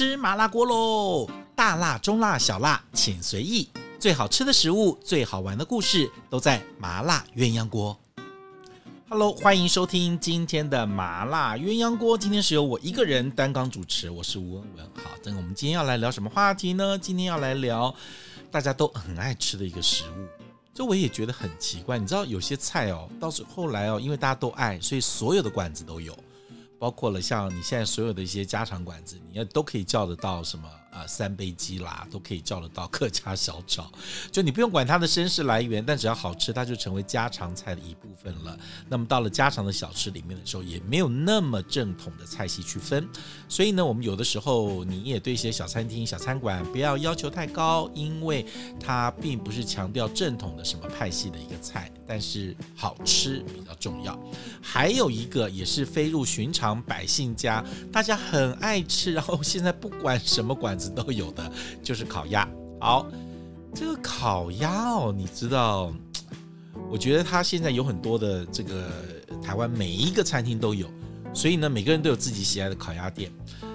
吃麻辣锅喽！大辣、中辣、小辣，请随意。最好吃的食物，最好玩的故事，都在麻辣鸳鸯锅。Hello，欢迎收听今天的麻辣鸳鸯锅。今天是由我一个人担纲主持，我是吴文文。好，那我们今天要来聊什么话题呢？今天要来聊大家都很爱吃的一个食物。这我也觉得很奇怪，你知道有些菜哦，到时后来哦，因为大家都爱，所以所有的馆子都有。包括了像你现在所有的一些家常馆子，你要都可以叫得到什么啊、呃、三杯鸡啦，都可以叫得到客家小炒，就你不用管它的身世来源，但只要好吃，它就成为家常菜的一部分了。那么到了家常的小吃里面的时候，也没有那么正统的菜系区分。所以呢，我们有的时候你也对一些小餐厅、小餐馆不要要求太高，因为它并不是强调正统的什么派系的一个菜，但是好吃比较重要。还有一个也是飞入寻常。百姓家，大家很爱吃，然后现在不管什么馆子都有的，就是烤鸭。好，这个烤鸭哦，你知道，我觉得它现在有很多的这个台湾每一个餐厅都有，所以呢，每个人都有自己喜爱的烤鸭店。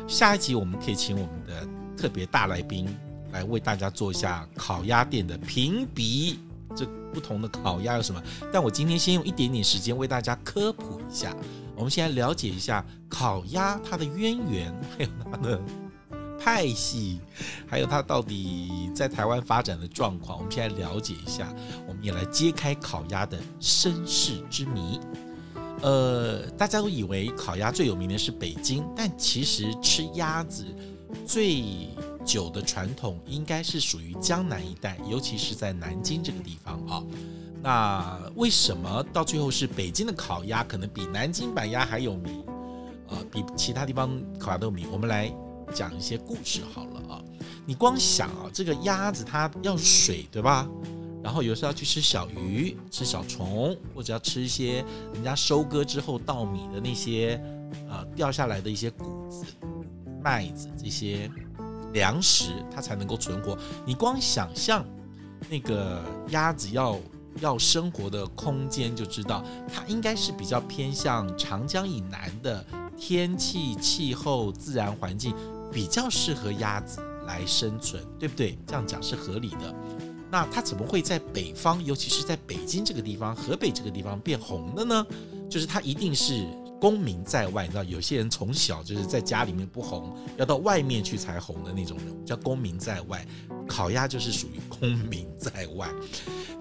下一集我们可以请我们的特别大来宾来为大家做一下烤鸭店的评比，这不同的烤鸭有什么？但我今天先用一点点时间为大家科普一下。我们先来了解一下烤鸭它的渊源，还有它的派系，还有它到底在台湾发展的状况。我们先来了解一下，我们也来揭开烤鸭的身世之谜。呃，大家都以为烤鸭最有名的是北京，但其实吃鸭子最酒的传统应该是属于江南一带，尤其是在南京这个地方啊。那为什么到最后是北京的烤鸭可能比南京板鸭还有名？呃，比其他地方烤鸭都有名。我们来讲一些故事好了啊。你光想啊，这个鸭子它要水对吧？然后有时候要去吃小鱼、吃小虫，或者要吃一些人家收割之后稻米的那些呃掉下来的一些谷子、麦子这些粮食，它才能够存活。你光想象那个鸭子要。要生活的空间，就知道它应该是比较偏向长江以南的天气、气候、自然环境比较适合鸭子来生存，对不对？这样讲是合理的。那它怎么会在北方，尤其是在北京这个地方、河北这个地方变红的呢？就是它一定是。功名在外，你知道有些人从小就是在家里面不红，要到外面去才红的那种人，叫功名在外。烤鸭就是属于功名在外。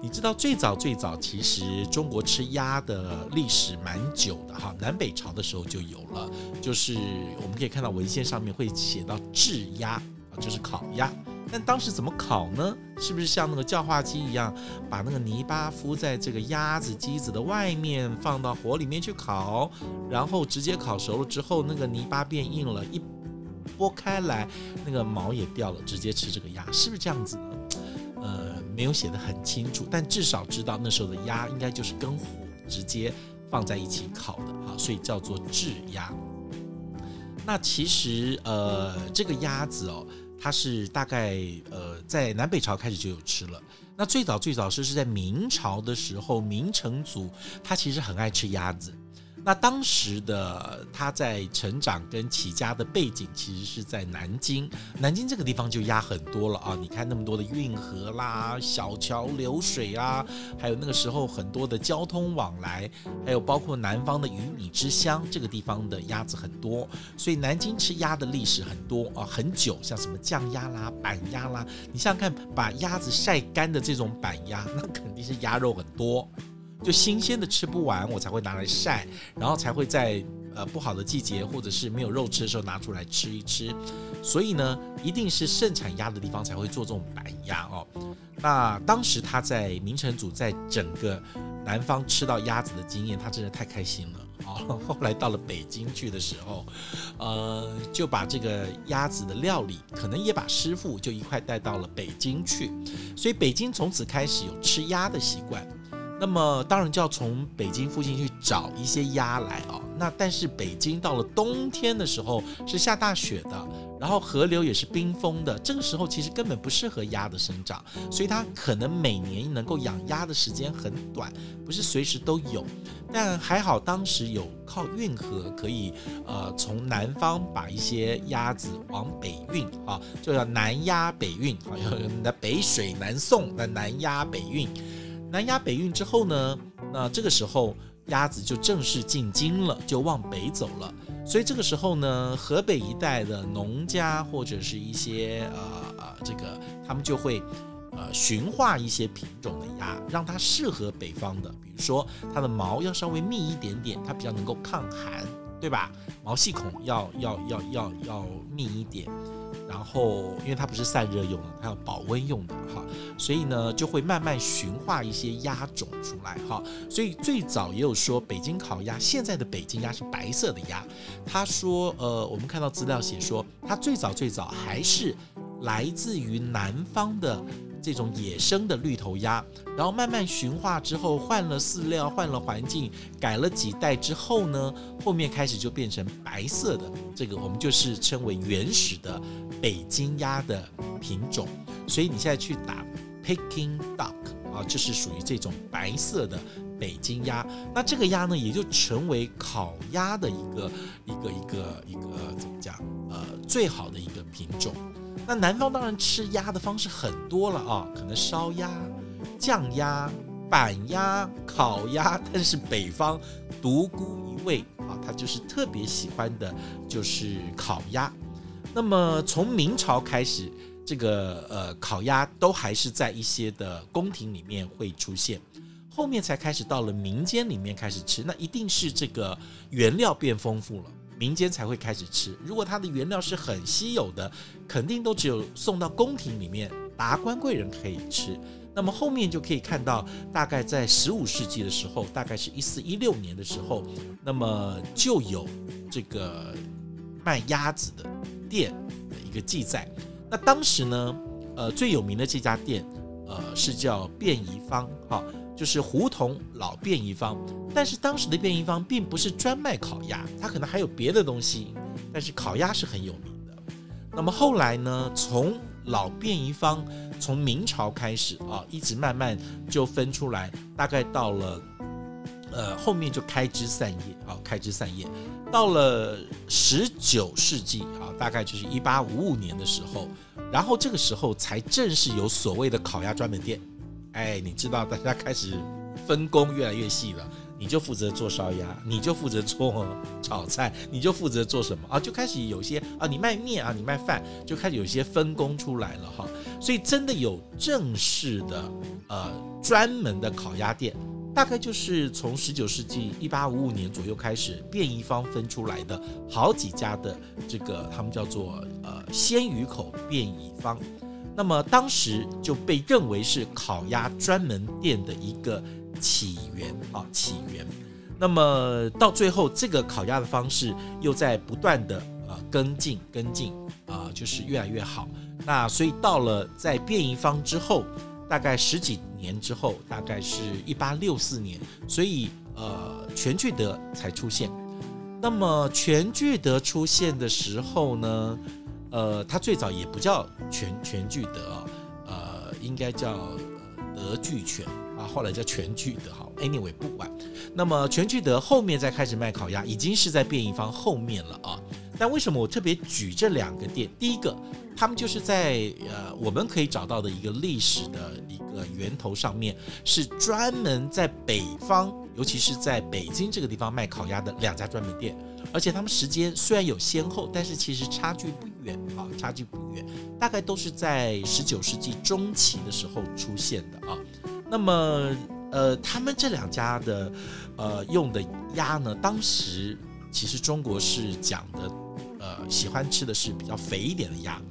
你知道最早最早，其实中国吃鸭的历史蛮久的哈，南北朝的时候就有了，就是我们可以看到文献上面会写到炙鸭啊，就是烤鸭。但当时怎么烤呢？是不是像那个叫化鸡一样，把那个泥巴敷在这个鸭子机子的外面，放到火里面去烤，然后直接烤熟了之后，那个泥巴变硬了，一剥开来，那个毛也掉了，直接吃这个鸭，是不是这样子呢？呃，没有写得很清楚，但至少知道那时候的鸭应该就是跟火直接放在一起烤的啊，所以叫做炙鸭。那其实呃，这个鸭子哦。它是大概呃，在南北朝开始就有吃了。那最早最早是是在明朝的时候，明成祖他其实很爱吃鸭子。那当时的他在成长跟起家的背景，其实是在南京。南京这个地方就鸭很多了啊！你看那么多的运河啦、小桥流水啊，还有那个时候很多的交通往来，还有包括南方的鱼米之乡，这个地方的鸭子很多，所以南京吃鸭的历史很多啊，很久。像什么酱鸭啦、板鸭啦，你想想看，把鸭子晒干的这种板鸭，那肯定是鸭肉很多。就新鲜的吃不完，我才会拿来晒，然后才会在呃不好的季节或者是没有肉吃的时候拿出来吃一吃。所以呢，一定是盛产鸭的地方才会做这种板鸭哦。那当时他在明成祖在整个南方吃到鸭子的经验，他真的太开心了哦。后来到了北京去的时候，呃，就把这个鸭子的料理，可能也把师傅就一块带到了北京去，所以北京从此开始有吃鸭的习惯。那么当然就要从北京附近去找一些鸭来哦。那但是北京到了冬天的时候是下大雪的，然后河流也是冰封的，这个时候其实根本不适合鸭的生长，所以它可能每年能够养鸭的时间很短，不是随时都有。但还好当时有靠运河可以，呃，从南方把一些鸭子往北运啊，就叫南鸭北运啊，那北水南送，那南鸭北运，南鸭北运之后呢，那这个时候鸭子就正式进京了，就往北走了。所以这个时候呢，河北一带的农家或者是一些呃呃这个，他们就会呃驯化一些品种的鸭，让它适合北方的，比如说它的毛要稍微密一点点，它比较能够抗寒，对吧？毛细孔要要要要要密一点。然后，因为它不是散热用的，它要保温用的哈，所以呢，就会慢慢驯化一些鸭种出来哈。所以最早也有说北京烤鸭，现在的北京鸭是白色的鸭。他说，呃，我们看到资料写说，它最早最早还是来自于南方的。这种野生的绿头鸭，然后慢慢驯化之后，换了饲料，换了环境，改了几代之后呢，后面开始就变成白色的。这个我们就是称为原始的北京鸭的品种。所以你现在去打 Peking duck 啊，就是属于这种白色的北京鸭。那这个鸭呢，也就成为烤鸭的一个一个一个一个怎么讲？呃，最好的一个品种。那南方当然吃鸭的方式很多了啊，可能烧鸭、酱鸭、板鸭、烤鸭，但是北方独孤一味啊，他就是特别喜欢的，就是烤鸭。那么从明朝开始，这个呃烤鸭都还是在一些的宫廷里面会出现，后面才开始到了民间里面开始吃，那一定是这个原料变丰富了。民间才会开始吃。如果它的原料是很稀有的，肯定都只有送到宫廷里面，达官贵人可以吃。那么后面就可以看到，大概在十五世纪的时候，大概是一四一六年的时候，那么就有这个卖鸭子的店的一个记载。那当时呢，呃，最有名的这家店，呃，是叫便宜方，哈。就是胡同老便宜方，但是当时的便宜方并不是专卖烤鸭，它可能还有别的东西，但是烤鸭是很有名的。那么后来呢，从老便宜方从明朝开始啊，一直慢慢就分出来，大概到了呃后面就开枝散叶啊，开枝散叶。到了十九世纪啊，大概就是一八五五年的时候，然后这个时候才正式有所谓的烤鸭专门店。哎，你知道大家开始分工越来越细了，你就负责做烧鸭，你就负责做炒菜，你就负责做什么啊？就开始有些啊，你卖面啊，你卖饭，就开始有些分工出来了哈。所以真的有正式的呃专门的烤鸭店，大概就是从十九世纪一八五五年左右开始，便宜坊分出来的好几家的这个他们叫做呃鲜鱼口便宜坊。那么当时就被认为是烤鸭专门店的一个起源啊，起源。那么到最后，这个烤鸭的方式又在不断的呃跟进跟进啊，就是越来越好。那所以到了在便宜坊之后，大概十几年之后，大概是一八六四年，所以呃全聚德才出现。那么全聚德出现的时候呢，呃，它最早也不叫全全聚德，呃，应该叫德聚全啊，后来叫全聚德。好，anyway 不管。那么全聚德后面再开始卖烤鸭，已经是在便宜坊后面了啊。但为什么我特别举这两个店？第一个，他们就是在呃我们可以找到的一个历史的一个源头上面，是专门在北方，尤其是在北京这个地方卖烤鸭的两家专门店。而且他们时间虽然有先后，但是其实差距不远啊，差距不远，大概都是在十九世纪中期的时候出现的啊。那么，呃，他们这两家的呃用的鸭呢，当时其实中国是讲的，呃，喜欢吃的是比较肥一点的鸭，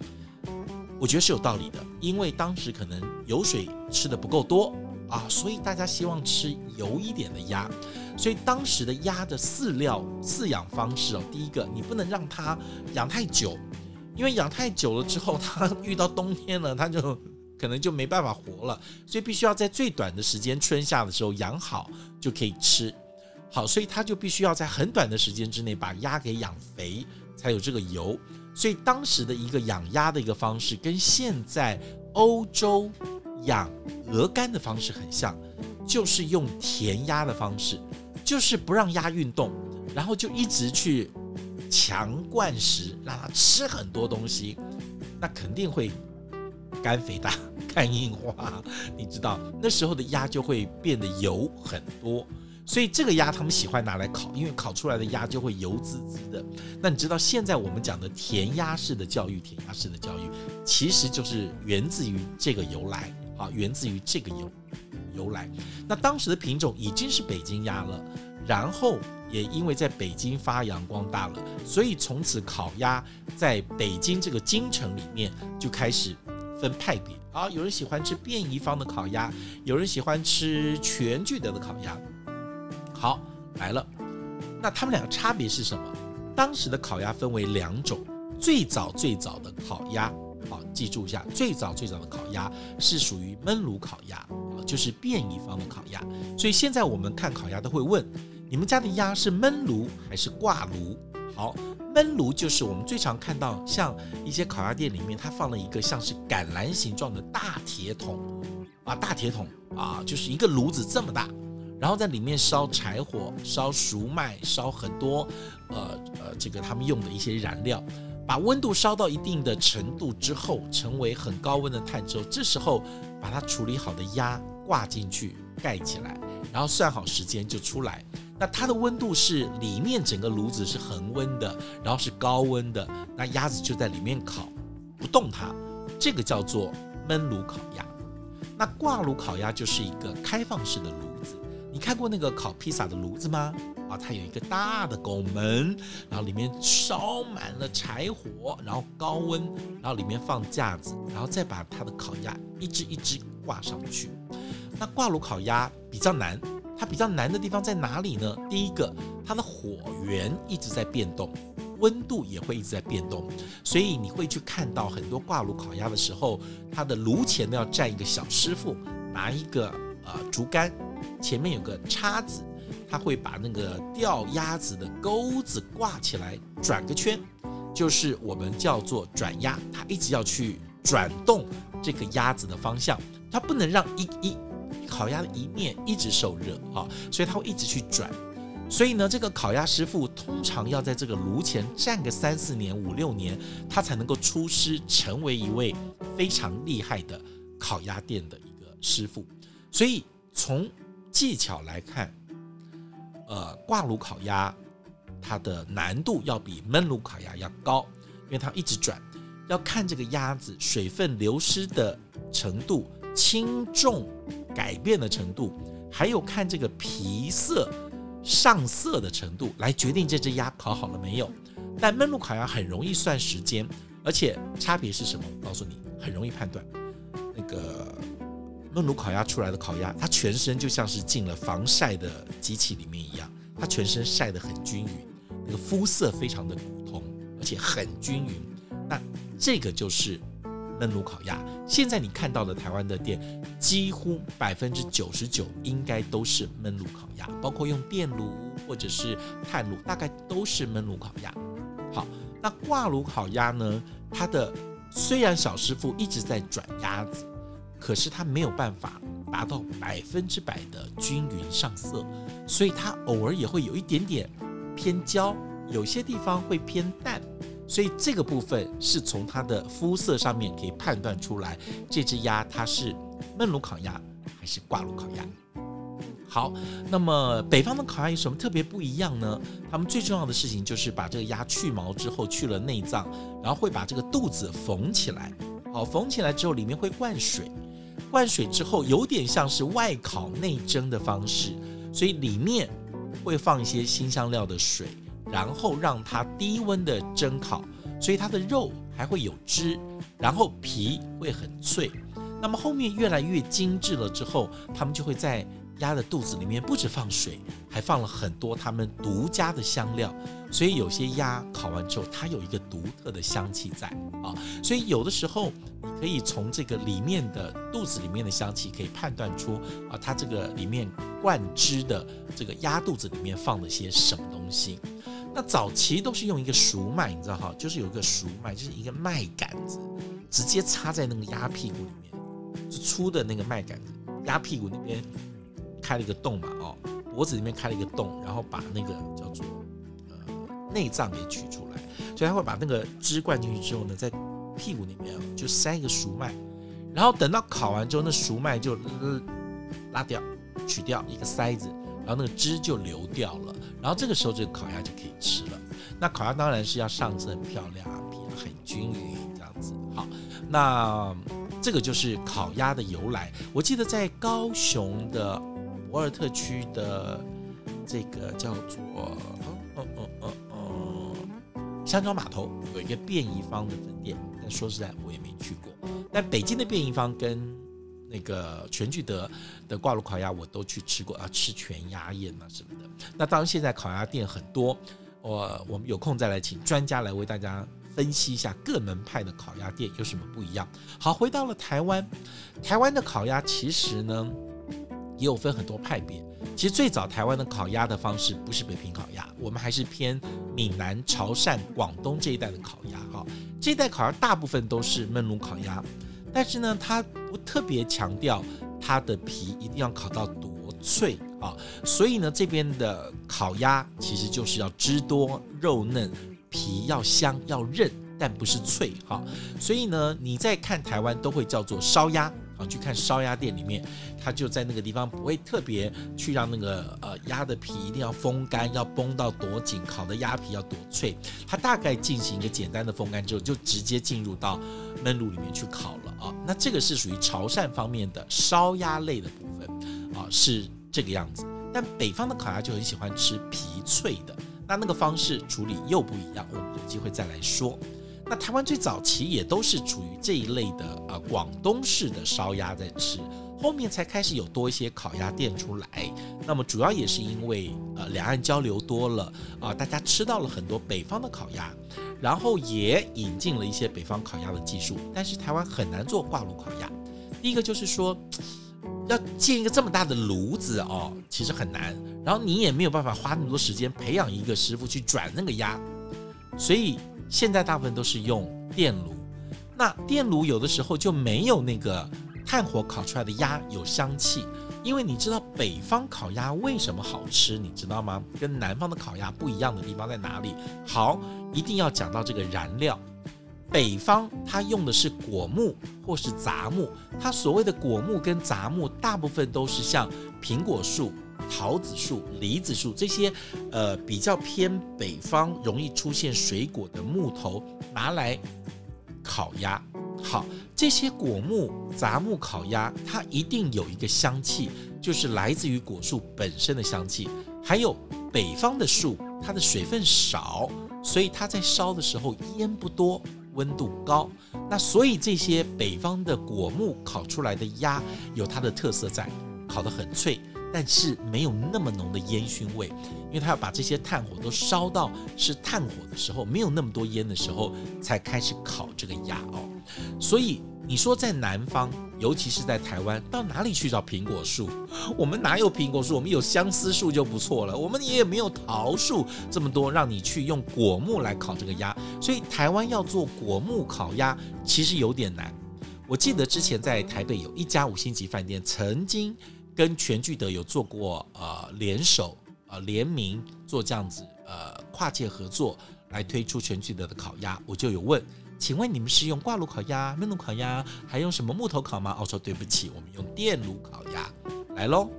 我觉得是有道理的，因为当时可能油水吃的不够多。啊，所以大家希望吃油一点的鸭，所以当时的鸭的饲料饲养方式哦，第一个你不能让它养太久，因为养太久了之后，它遇到冬天了，它就可能就没办法活了，所以必须要在最短的时间春夏的时候养好就可以吃。好，所以它就必须要在很短的时间之内把鸭给养肥，才有这个油。所以当时的一个养鸭的一个方式，跟现在欧洲养鹅肝的方式很像，就是用填鸭的方式，就是不让鸭运动，然后就一直去强灌食，让它吃很多东西，那肯定会肝肥大、肝硬化。你知道那时候的鸭就会变得油很多。所以这个鸭他们喜欢拿来烤，因为烤出来的鸭就会油滋滋的。那你知道现在我们讲的填鸭式的教育，填鸭式的教育其实就是源自于这个由来，啊，源自于这个由由来。那当时的品种已经是北京鸭了，然后也因为在北京发扬光大了，所以从此烤鸭在北京这个京城里面就开始分派别。啊，有人喜欢吃便宜坊的烤鸭，有人喜欢吃全聚德的烤鸭。好，来了，那他们两个差别是什么？当时的烤鸭分为两种，最早最早的烤鸭，好，记住一下，最早最早的烤鸭是属于焖炉烤鸭，啊，就是便宜坊的烤鸭。所以现在我们看烤鸭都会问，你们家的鸭是焖炉还是挂炉？好，焖炉就是我们最常看到，像一些烤鸭店里面，它放了一个像是橄榄形状的大铁桶，啊，大铁桶啊，就是一个炉子这么大。然后在里面烧柴火、烧熟麦、烧很多，呃呃，这个他们用的一些燃料，把温度烧到一定的程度之后，成为很高温的炭之后，这时候把它处理好的鸭挂进去盖起来，然后算好时间就出来。那它的温度是里面整个炉子是恒温的，然后是高温的，那鸭子就在里面烤，不动它，这个叫做焖炉烤鸭。那挂炉烤鸭就是一个开放式的炉。看过那个烤披萨的炉子吗？啊，它有一个大的拱门，然后里面烧满了柴火，然后高温，然后里面放架子，然后再把它的烤鸭一只一只挂上去。那挂炉烤鸭比较难，它比较难的地方在哪里呢？第一个，它的火源一直在变动，温度也会一直在变动，所以你会去看到很多挂炉烤鸭的时候，它的炉前都要站一个小师傅，拿一个呃竹竿。前面有个叉子，他会把那个吊鸭子的钩子挂起来，转个圈，就是我们叫做转鸭。他一直要去转动这个鸭子的方向，他不能让一一烤鸭的一面一直受热啊，所以他会一直去转。所以呢，这个烤鸭师傅通常要在这个炉前站个三四年、五六年，他才能够出师，成为一位非常厉害的烤鸭店的一个师傅。所以从技巧来看，呃，挂炉烤鸭它的难度要比焖炉烤鸭要高，因为它一直转，要看这个鸭子水分流失的程度、轻重改变的程度，还有看这个皮色上色的程度来决定这只鸭烤好了没有。但焖炉烤鸭很容易算时间，而且差别是什么？告诉你，很容易判断那个。焖炉烤鸭出来的烤鸭，它全身就像是进了防晒的机器里面一样，它全身晒得很均匀，那个肤色非常的古铜，而且很均匀。那这个就是焖炉烤鸭。现在你看到的台湾的店，几乎百分之九十九应该都是焖炉烤鸭，包括用电炉或者是炭炉，大概都是焖炉烤鸭。好，那挂炉烤鸭呢？它的虽然小师傅一直在转鸭子。可是它没有办法达到百分之百的均匀上色，所以它偶尔也会有一点点偏焦，有些地方会偏淡，所以这个部分是从它的肤色上面可以判断出来，这只鸭它是焖炉烤鸭还是挂炉烤鸭。好，那么北方的烤鸭有什么特别不一样呢？他们最重要的事情就是把这个鸭去毛之后去了内脏，然后会把这个肚子缝起来，好，缝起来之后里面会灌水。灌水之后，有点像是外烤内蒸的方式，所以里面会放一些新香料的水，然后让它低温的蒸烤，所以它的肉还会有汁，然后皮会很脆。那么后面越来越精致了之后，他们就会在。鸭的肚子里面不止放水，还放了很多他们独家的香料，所以有些鸭烤完之后，它有一个独特的香气在啊。所以有的时候你可以从这个里面的肚子里面的香气，可以判断出啊，它这个里面灌汁的这个鸭肚子里面放了些什么东西。那早期都是用一个熟麦，你知道哈，就是有一个熟麦，就是一个麦杆子，直接插在那个鸭屁股里面，是粗的那个麦杆子，鸭屁股那边开了一个洞嘛，哦，脖子里面开了一个洞，然后把那个叫做呃内脏给取出来，所以他会把那个汁灌进去之后呢，在屁股里面就塞一个熟麦，然后等到烤完之后，那熟麦就拉掉，取掉一个塞子。然后那个汁就流掉了，然后这个时候这个烤鸭就可以吃了。那烤鸭当然是要上色很漂亮啊，皮很均匀这样子。好，那这个就是烤鸭的由来。我记得在高雄的博尔特区的这个叫做嗯嗯嗯嗯嗯香蕉码头有一个便宜坊的分店，但说实在我也没去过。但北京的便宜坊跟那个全聚德的挂炉烤鸭我都去吃过啊，吃全鸭宴啊什么的。那当然现在烤鸭店很多，我我们有空再来请专家来为大家分析一下各门派的烤鸭店有什么不一样。好，回到了台湾，台湾的烤鸭其实呢也有分很多派别。其实最早台湾的烤鸭的方式不是北平烤鸭，我们还是偏闽南、潮汕、广东这一带的烤鸭。哈，这一带烤鸭大部分都是焖炉烤鸭。但是呢，它不特别强调它的皮一定要烤到多脆啊，所以呢，这边的烤鸭其实就是要汁多肉嫩，皮要香要韧，但不是脆哈。所以呢，你在看台湾都会叫做烧鸭。去看烧鸭店里面，他就在那个地方不会特别去让那个呃鸭的皮一定要风干，要绷到多紧，烤的鸭皮要多脆。他大概进行一个简单的风干之后，就直接进入到焖炉里面去烤了啊。那这个是属于潮汕方面的烧鸭类的部分啊，是这个样子。但北方的烤鸭就很喜欢吃皮脆的，那那个方式处理又不一样，我们有机会再来说。台湾最早期也都是处于这一类的呃广东式的烧鸭在吃，后面才开始有多一些烤鸭店出来。那么主要也是因为呃两岸交流多了啊、大家吃到了很多北方的烤鸭，然后也引进了一些北方烤鸭的技术。但是台湾很难做挂炉烤鸭，第一个就是说要建一个这么大的炉子哦，其实很难，然后你也没有办法花那么多时间培养一个师傅去转那个鸭，所以。现在大部分都是用电炉，那电炉有的时候就没有那个炭火烤出来的鸭有香气，因为你知道北方烤鸭为什么好吃，你知道吗？跟南方的烤鸭不一样的地方在哪里？好，一定要讲到这个燃料。北方它用的是果木或是杂木，它所谓的果木跟杂木，大部分都是像苹果树。桃子树、梨子树这些，呃，比较偏北方容易出现水果的木头，拿来烤鸭。好，这些果木杂木烤鸭，它一定有一个香气，就是来自于果树本身的香气。还有北方的树，它的水分少，所以它在烧的时候烟不多，温度高。那所以这些北方的果木烤出来的鸭，有它的特色在，烤得很脆。但是没有那么浓的烟熏味，因为他要把这些炭火都烧到是炭火的时候，没有那么多烟的时候，才开始烤这个鸭哦。所以你说在南方，尤其是在台湾，到哪里去找苹果树？我们哪有苹果树？我们有相思树就不错了。我们也没有桃树这么多，让你去用果木来烤这个鸭。所以台湾要做果木烤鸭，其实有点难。我记得之前在台北有一家五星级饭店，曾经。跟全聚德有做过呃联手呃联名做这样子呃跨界合作来推出全聚德的烤鸭，我就有问，请问你们是用挂炉烤鸭、焖炉烤鸭，还用什么木头烤吗？我说对不起，我们用电炉烤鸭来喽。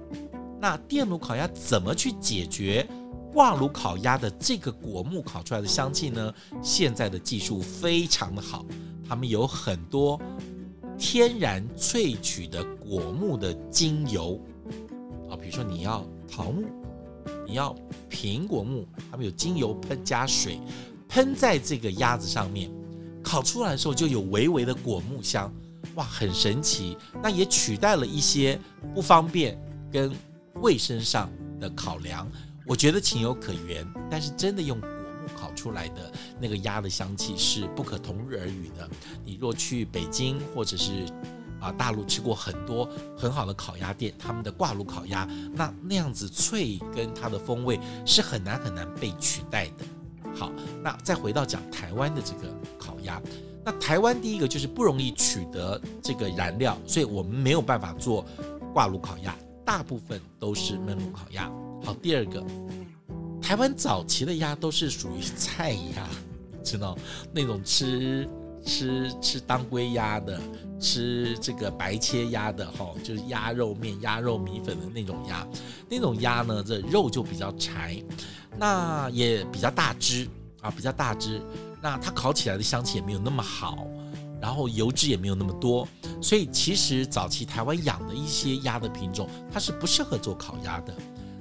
那电炉烤鸭怎么去解决挂炉烤鸭的这个果木烤出来的香气呢？现在的技术非常的好，他们有很多。天然萃取的果木的精油啊，比如说你要桃木，你要苹果木，他们有精油喷加水喷在这个鸭子上面，烤出来的时候就有微微的果木香，哇，很神奇。那也取代了一些不方便跟卫生上的考量，我觉得情有可原。但是真的用。烤出来的那个鸭的香气是不可同日而语的。你若去北京或者是啊大陆吃过很多很好的烤鸭店，他们的挂炉烤鸭，那那样子脆跟它的风味是很难很难被取代的。好，那再回到讲台湾的这个烤鸭，那台湾第一个就是不容易取得这个燃料，所以我们没有办法做挂炉烤鸭，大部分都是焖炉烤鸭。好，第二个，台湾早期的鸭都是属于菜鸭，知道那种吃。吃吃当归鸭的，吃这个白切鸭的，哈，就是鸭肉面、鸭肉米粉的那种鸭，那种鸭呢，这肉就比较柴，那也比较大只啊，比较大只，那它烤起来的香气也没有那么好，然后油脂也没有那么多，所以其实早期台湾养的一些鸭的品种，它是不适合做烤鸭的。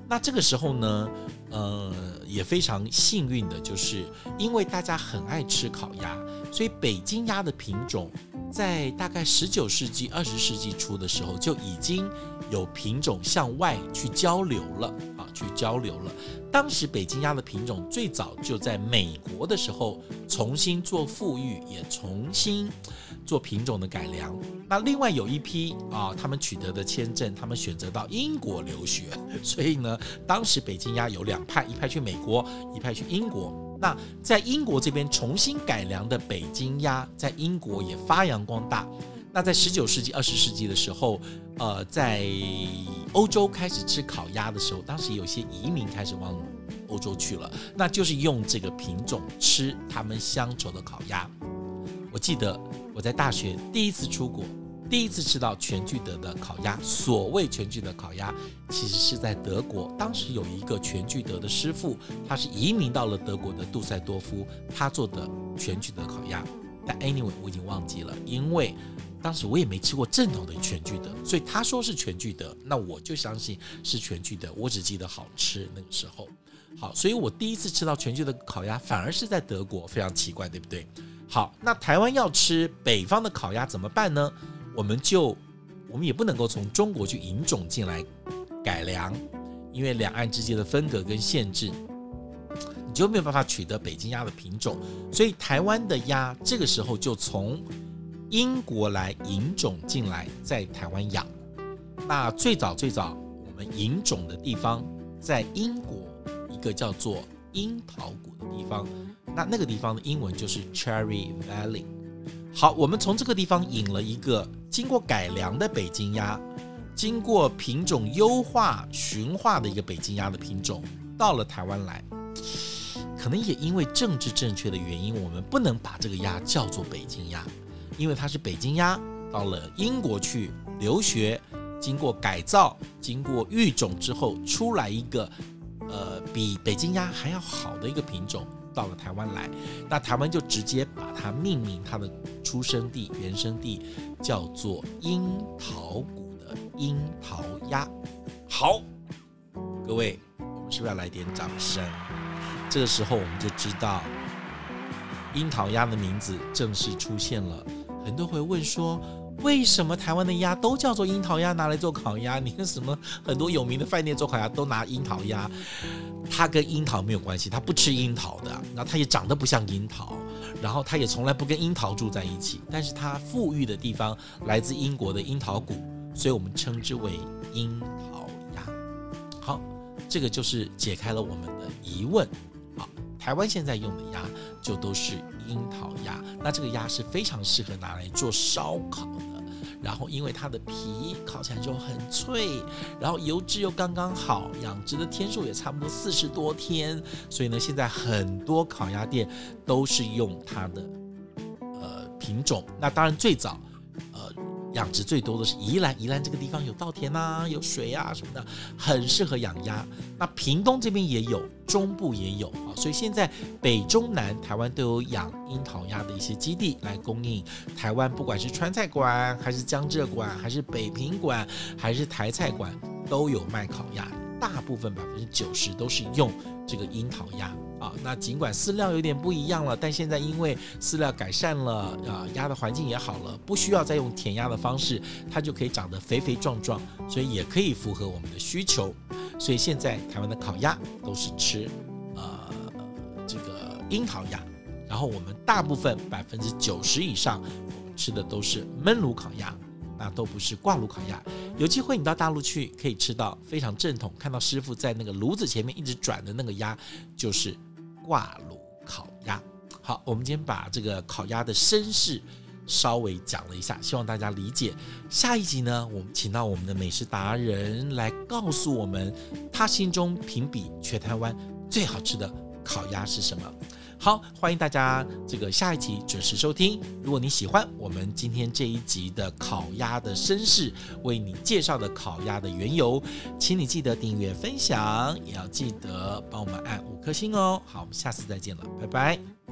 那这个时候呢，呃，也非常幸运的就是，因为大家很爱吃烤鸭，所以北京鸭的品种在大概十九世纪、二十世纪初的时候就已经有品种向外去交流了，去交流了。当时北京鸭的品种最早就在美国的时候重新做复育，也重新。做品种的改良，那另外有一批啊，他们取得的签证，他们选择到英国留学，所以呢，当时北京鸭有两派，一派去美国，一派去英国。那在英国这边重新改良的北京鸭，在英国也发扬光大。那在十九世纪、二十世纪的时候，呃，在欧洲开始吃烤鸭的时候，当时有些移民开始往欧洲去了，那就是用这个品种吃他们乡愁的烤鸭。我记得我在大学第一次出国，第一次吃到全聚德的烤鸭。所谓全聚德烤鸭，其实是在德国。当时有一个全聚德的师傅，他是移民到了德国的杜塞多夫，他做的全聚德烤鸭。但 anyway 我已经忘记了，因为当时我也没吃过正统的全聚德，所以他说是全聚德，那我就相信是全聚德。我只记得好吃那个时候。好，所以我第一次吃到全聚德烤鸭，反而是在德国，非常奇怪，对不对？好，那台湾要吃北方的烤鸭怎么办呢？我们就，我们也不能够从中国去引种进来改良，因为两岸之间的分隔跟限制，你就没有办法取得北京鸭的品种。所以台湾的鸭这个时候就从英国来引种进来，在台湾养。那最早最早我们引种的地方在英国一个叫做樱桃谷的地方。那那个地方的英文就是 Cherry Valley。好，我们从这个地方引了一个经过改良的北京鸭，经过品种优化、驯化的一个北京鸭的品种，到了台湾来。可能也因为政治正确的原因，我们不能把这个鸭叫做北京鸭，因为它是北京鸭到了英国去留学，经过改造、经过育种之后，出来一个呃比北京鸭还要好的一个品种。到了台湾来，那台湾就直接把它命名，它的出生地、原生地叫做樱桃谷的樱桃鸭。好，各位，我们是不是要来点掌声？这个时候我们就知道，樱桃鸭的名字正式出现了。很多会问说，为什么台湾的鸭都叫做樱桃鸭，拿来做烤鸭？你看什么很多有名的饭店做烤鸭都拿樱桃鸭，它跟樱桃没有关系，它不吃樱桃的，然后它也长得不像樱桃，然后它也从来不跟樱桃住在一起。但是它富裕的地方来自英国的樱桃谷，所以我们称之为樱桃鸭。好，这个就是解开了我们的疑问。台湾现在用的鸭就都是。樱桃鸭，那这个鸭是非常适合拿来做烧烤的。然后，因为它的皮烤起来就很脆，然后油脂又刚刚好，养殖的天数也差不多四十多天，所以呢，现在很多烤鸭店都是用它的呃品种。那当然最早。呃养殖最多的是宜兰，宜兰这个地方有稻田呐，有水啊什么的，很适合养鸭。那屏东这边也有，中部也有啊，所以现在北中南台湾都有养樱桃鸭的一些基地来供应台湾，不管是川菜馆，还是江浙馆，还是北平馆，还是台菜馆，都有卖烤鸭。大部分百分之九十都是用这个樱桃鸭啊，那尽管饲料有点不一样了，但现在因为饲料改善了啊，鸭的环境也好了，不需要再用填鸭的方式，它就可以长得肥肥壮壮，所以也可以符合我们的需求。所以现在台湾的烤鸭都是吃呃这个樱桃鸭，然后我们大部分百分之九十以上吃的都是焖炉烤鸭。那都不是挂炉烤鸭，有机会你到大陆去可以吃到非常正统，看到师傅在那个炉子前面一直转的那个鸭，就是挂炉烤鸭。好，我们今天把这个烤鸭的身世稍微讲了一下，希望大家理解。下一集呢，我们请到我们的美食达人来告诉我们，他心中评比全台湾最好吃的烤鸭是什么。好，欢迎大家这个下一集准时收听。如果你喜欢我们今天这一集的烤鸭的身世，为你介绍的烤鸭的缘由，请你记得订阅分享，也要记得帮我们按五颗星哦。好，我们下次再见了，拜拜。